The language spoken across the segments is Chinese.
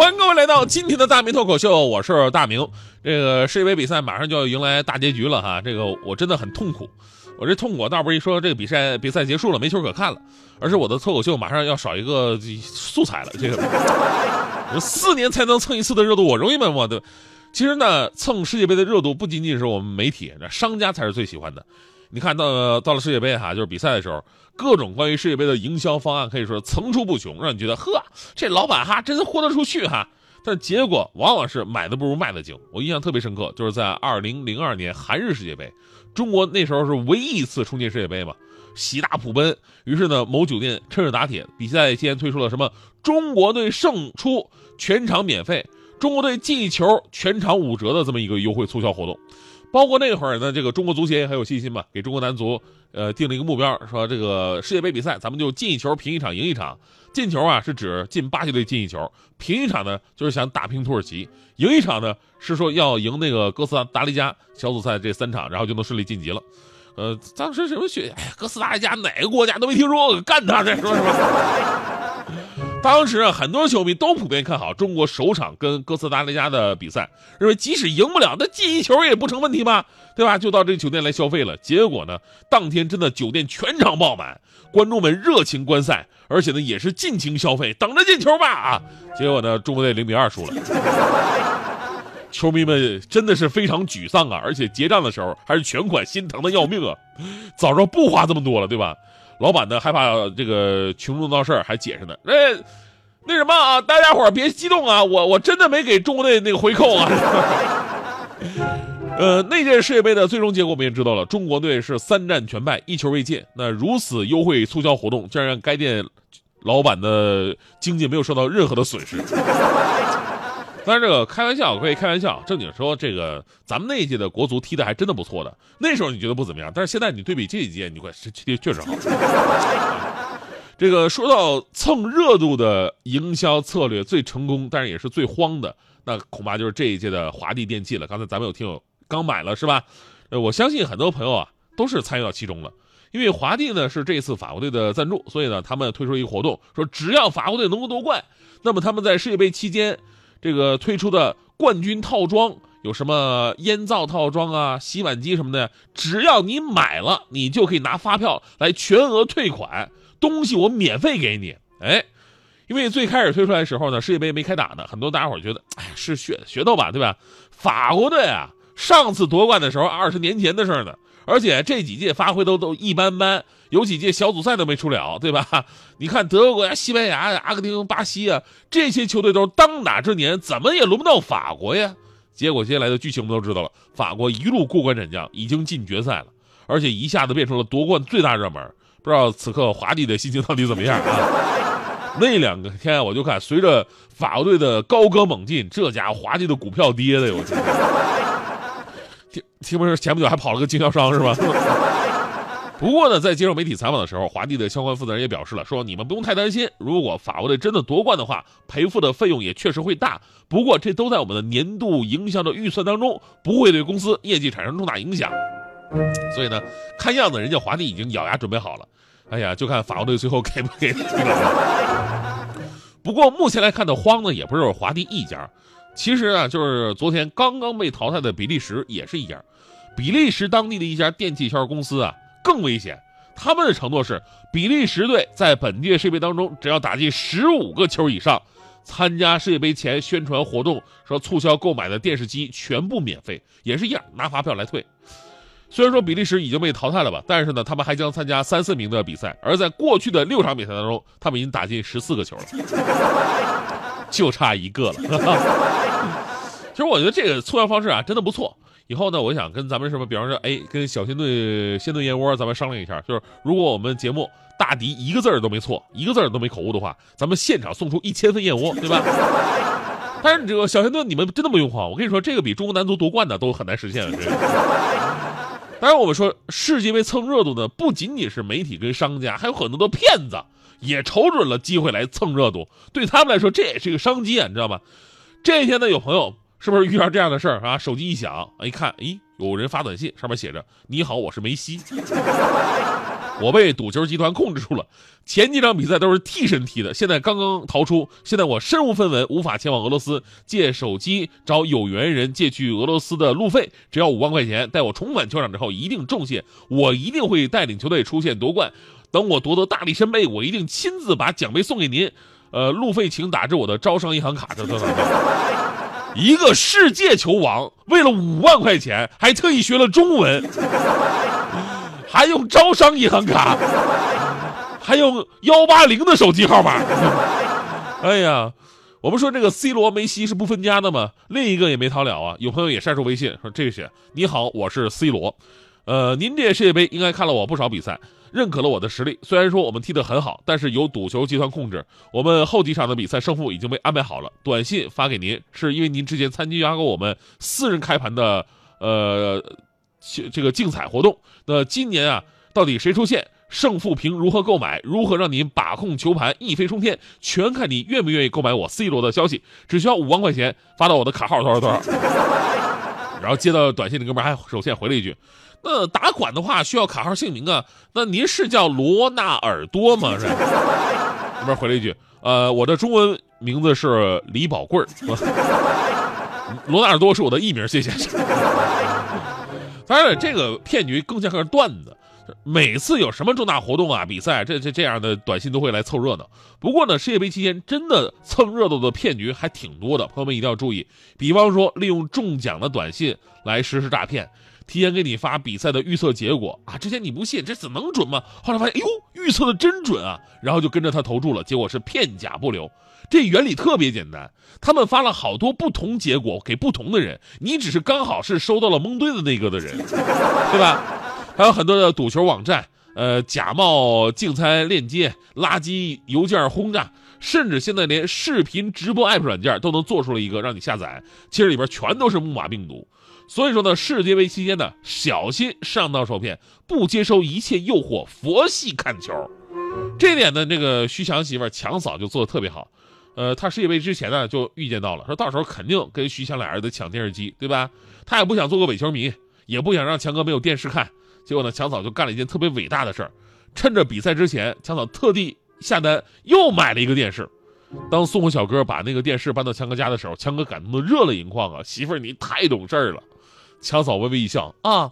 欢迎各位来到今天的大明脱口秀，我是大明。这个世界杯比赛马上就要迎来大结局了哈，这个我真的很痛苦。我这痛苦倒不是一说这个比赛比赛结束了没球可看了，而是我的脱口秀马上要少一个素材了。这个我四年才能蹭一次的热度，我容易吗？我的，其实呢，蹭世界杯的热度不仅仅是我们媒体，那商家才是最喜欢的。你看到到了世界杯哈，就是比赛的时候，各种关于世界杯的营销方案可以说层出不穷，让你觉得呵，这老板哈真豁得出去哈。但结果往往是买的不如卖的精。我印象特别深刻，就是在二零零二年韩日世界杯，中国那时候是唯一一次冲进世界杯嘛，喜大普奔。于是呢，某酒店趁热打铁，比赛期间推出了什么中国队胜出全场免费，中国队进球全场五折的这么一个优惠促销活动。包括那会儿呢，这个中国足协也很有信心嘛，给中国男足呃定了一个目标，说这个世界杯比赛咱们就进一球平一场赢一场。进球啊是指进巴西队进一球，平一场呢就是想打平土耳其，赢一场呢是说要赢那个哥斯达黎加小组赛这三场，然后就能顺利晋级了。呃，当时什么学，哎呀，哥斯达黎加哪个国家都没听说过，干他这说什么？当时啊，很多球迷都普遍看好中国首场跟哥斯达黎加的比赛，认为即使赢不了，那进一球也不成问题吧？对吧？就到这酒店来消费了。结果呢，当天真的酒店全场爆满，观众们热情观赛，而且呢也是尽情消费，等着进球吧啊！结果呢，中国队零比二输了，球迷们真的是非常沮丧啊！而且结账的时候还是全款，心疼的要命啊！早知道不花这么多了，对吧？老板呢害怕这个群众闹事儿，还解释呢。那那什么啊，大家伙儿别激动啊，我我真的没给中国队那个回扣啊。呃，那届世界杯的最终结果我们也知道了，中国队是三战全败，一球未进。那如此优惠促销活动，竟然让该店老板的经济没有受到任何的损失。当然，这个开玩笑可以开玩笑，正经说，这个咱们那一届的国足踢的还真的不错的。那时候你觉得不怎么样，但是现在你对比这一届，你快踢确实好。这个说到蹭热度的营销策略最成功，但是也是最慌的，那恐怕就是这一届的华帝电器了。刚才咱们有听友刚买了是吧？呃，我相信很多朋友啊都是参与到其中了，因为华帝呢是这次法国队的赞助，所以呢他们推出一个活动，说只要法国队能够夺冠，那么他们在世界杯期间。这个推出的冠军套装有什么烟灶套装啊、洗碗机什么的，只要你买了，你就可以拿发票来全额退款，东西我免费给你。哎，因为最开始推出来的时候呢，世界杯没开打呢，很多大家伙觉得，哎，是噱噱头吧，对吧？法国队啊，上次夺冠的时候二十年前的事儿呢。而且这几届发挥都都一般般，有几届小组赛都没出了，对吧？你看德国呀、西班牙呀、阿根廷、巴西啊，这些球队都是当打之年，怎么也轮不到法国呀。结果接下来的剧情我们都知道了，法国一路过关斩将，已经进决赛了，而且一下子变成了夺冠最大热门。不知道此刻华帝的心情到底怎么样啊？那两个天我就看，随着法国队的高歌猛进，这家伙华帝的股票跌的，我天！听听不是前不久还跑了个经销商是吧？不过呢，在接受媒体采访的时候，华帝的相关负责人也表示了，说你们不用太担心，如果法国队真的夺冠的话，赔付的费用也确实会大。不过这都在我们的年度营销的预算当中，不会对公司业绩产生重大影响。所以呢，看样子人家华帝已经咬牙准备好了。哎呀，就看法国队最后给不给。不过目前来看的慌呢，也不是华帝一家。其实啊，就是昨天刚刚被淘汰的比利时也是一样。比利时当地的一家电器销售公司啊，更危险。他们的承诺是，比利时队在本届世界杯当中，只要打进十五个球以上，参加世界杯前宣传活动说促销购买的电视机全部免费，也是一样拿发票来退。虽然说比利时已经被淘汰了吧，但是呢，他们还将参加三四名的比赛。而在过去的六场比赛当中，他们已经打进十四个球了，就差一个了。其实我觉得这个促销方式啊，真的不错，以后呢，我想跟咱们什么，比方说，哎，跟小鲜炖鲜炖燕窝，咱们商量一下，就是如果我们节目大迪一个字儿都没错，一个字儿都没口误的话，咱们现场送出一千份燕窝，对吧？但是这个小鲜炖你们真的不用慌，我跟你说，这个比中国男足夺冠的都很难实现。这个。当然，我们说世界杯蹭热度呢，不仅仅是媒体跟商家，还有很多的骗子也瞅准了机会来蹭热度，对他们来说这也是一个商机啊，你知道吗？这一天呢，有朋友。是不是遇到这样的事儿啊？手机一响，一看，咦，有人发短信，上面写着：“你好，我是梅西，我被赌球集团控制住了。前几场比赛都是替身踢的，现在刚刚逃出，现在我身无分文，无法前往俄罗斯，借手机找有缘人借去俄罗斯的路费，只要五万块钱。待我重返球场之后，一定重谢，我一定会带领球队出现夺冠。等我夺得大力神杯，我一定亲自把奖杯送给您。呃，路费请打至我的招商银行卡。这这这。”一个世界球王为了五万块钱，还特意学了中文，还用招商银行卡，还用幺八零的手机号码。哎呀，我们说这个 C 罗、梅西是不分家的吗？另一个也没逃了啊。有朋友也晒出微信说：“这些你好，我是 C 罗，呃，您这世界杯应该看了我不少比赛。”认可了我的实力，虽然说我们踢得很好，但是由赌球集团控制。我们后几场的比赛胜负已经被安排好了，短信发给您，是因为您之前参加过我们私人开盘的呃这个竞彩活动。那今年啊，到底谁出现，胜负凭如何购买，如何让您把控球盘一飞冲天，全看你愿不愿意购买我 C 罗的消息。只需要五万块钱发到我的卡号多少多少。然后接到短信的哥们还首先回了一句。那打款的话需要卡号姓名啊？那您是叫罗纳尔多吗？是。那边回了一句，呃，我的中文名字是李宝贵儿。罗纳尔多是我的艺名，谢谢。当然，这个骗局更像个段子。每次有什么重大活动啊、比赛，这这这样的短信都会来凑热闹。不过呢，世界杯期间真的蹭热度的骗局还挺多的，朋友们一定要注意。比方说，利用中奖的短信来实施诈骗。提前给你发比赛的预测结果啊！之前你不信，这怎能准吗？后来发现，哎呦，预测的真准啊！然后就跟着他投注了，结果是片甲不留。这原理特别简单，他们发了好多不同结果给不同的人，你只是刚好是收到了蒙对的那个的人，对吧？还有很多的赌球网站，呃，假冒竞猜链接、垃圾邮件轰炸，甚至现在连视频直播 app 软件都能做出了一个让你下载，其实里边全都是木马病毒。所以说呢，世界杯期间呢，小心上当受骗，不接受一切诱惑，佛系看球。这点呢，这个徐强媳妇强嫂就做的特别好。呃，他世界杯之前呢，就预见到了，说到时候肯定跟徐强俩人得抢电视机，对吧？他也不想做个伪球迷，也不想让强哥没有电视看。结果呢，强嫂就干了一件特别伟大的事儿，趁着比赛之前，强嫂特地下单又买了一个电视。当送货小哥把那个电视搬到强哥家的时候，强哥感动的热泪盈眶啊！媳妇儿，你太懂事儿了。强嫂微微一笑啊，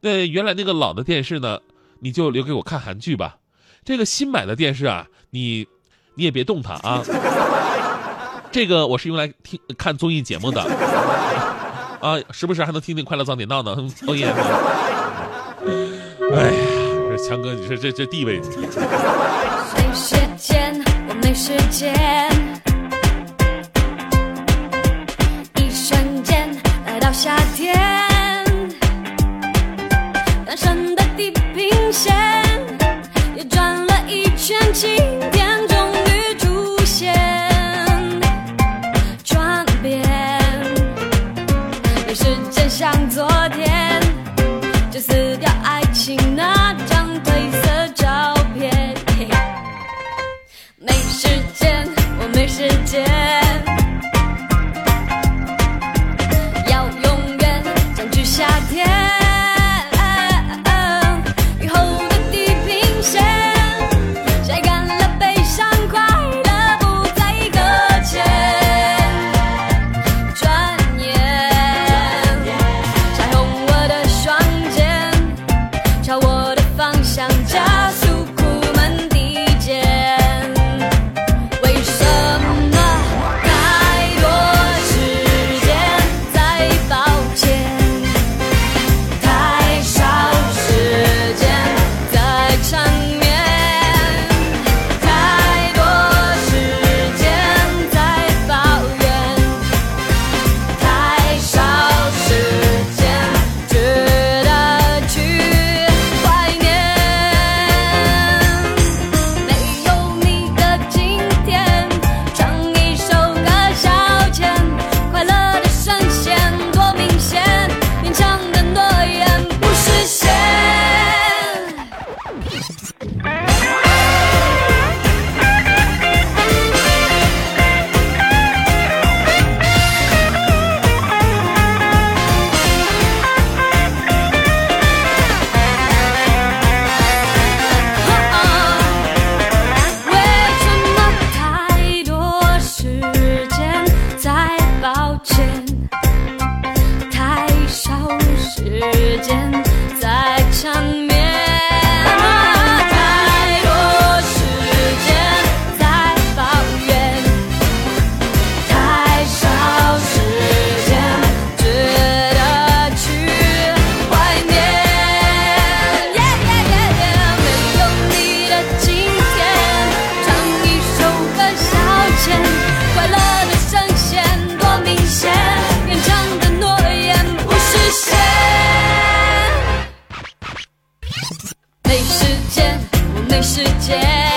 那原来那个老的电视呢，你就留给我看韩剧吧。这个新买的电视啊，你你也别动它啊。这个我是用来听看综艺节目的 啊，时不时还能听听《快乐早点到》呢。哦耶！哎呀这强哥你说这这地位时间我没时间一瞬间来到夏天。单身的地平线转了一圈 życie.